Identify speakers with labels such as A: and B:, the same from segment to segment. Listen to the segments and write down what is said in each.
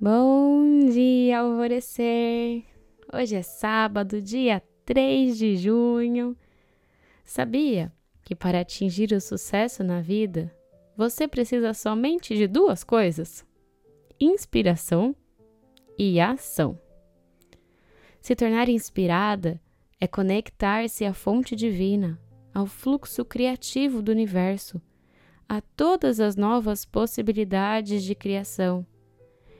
A: Bom dia, alvorecer! Hoje é sábado, dia 3 de junho. Sabia que para atingir o sucesso na vida, você precisa somente de duas coisas: inspiração e ação. Se tornar inspirada é conectar-se à fonte divina, ao fluxo criativo do universo, a todas as novas possibilidades de criação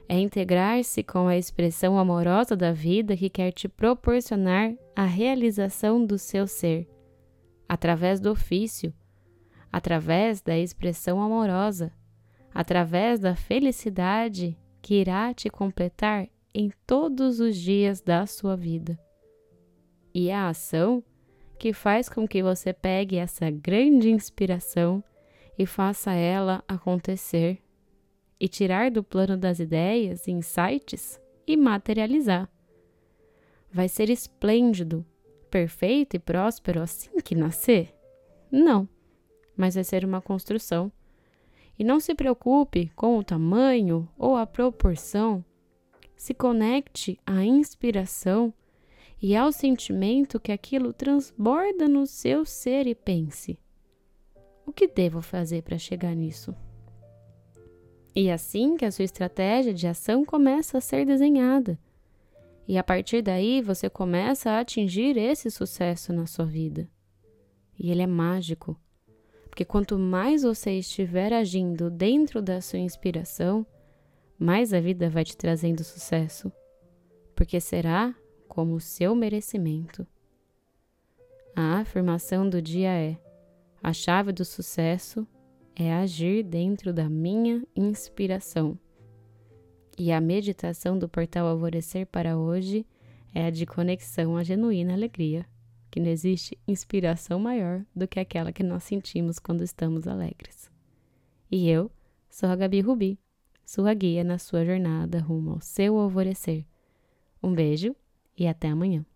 A: é integrar-se com a expressão amorosa da vida que quer te proporcionar a realização do seu ser, através do ofício, através da expressão amorosa, através da felicidade que irá te completar em todos os dias da sua vida. E a ação que faz com que você pegue essa grande inspiração e faça ela acontecer e tirar do plano das ideias insights e materializar. Vai ser esplêndido, perfeito e próspero assim que nascer? Não, mas vai ser uma construção. E não se preocupe com o tamanho ou a proporção. Se conecte à inspiração e ao sentimento que aquilo transborda no seu ser e pense: o que devo fazer para chegar nisso? E assim que a sua estratégia de ação começa a ser desenhada. E a partir daí você começa a atingir esse sucesso na sua vida. E ele é mágico, porque quanto mais você estiver agindo dentro da sua inspiração, mais a vida vai te trazendo sucesso, porque será como o seu merecimento. A afirmação do dia é: a chave do sucesso é agir dentro da minha inspiração. E a meditação do portal Alvorecer para hoje é a de conexão à genuína alegria, que não existe inspiração maior do que aquela que nós sentimos quando estamos alegres. E eu sou a Gabi Rubi, sua guia na sua jornada rumo ao seu alvorecer. Um beijo e até amanhã.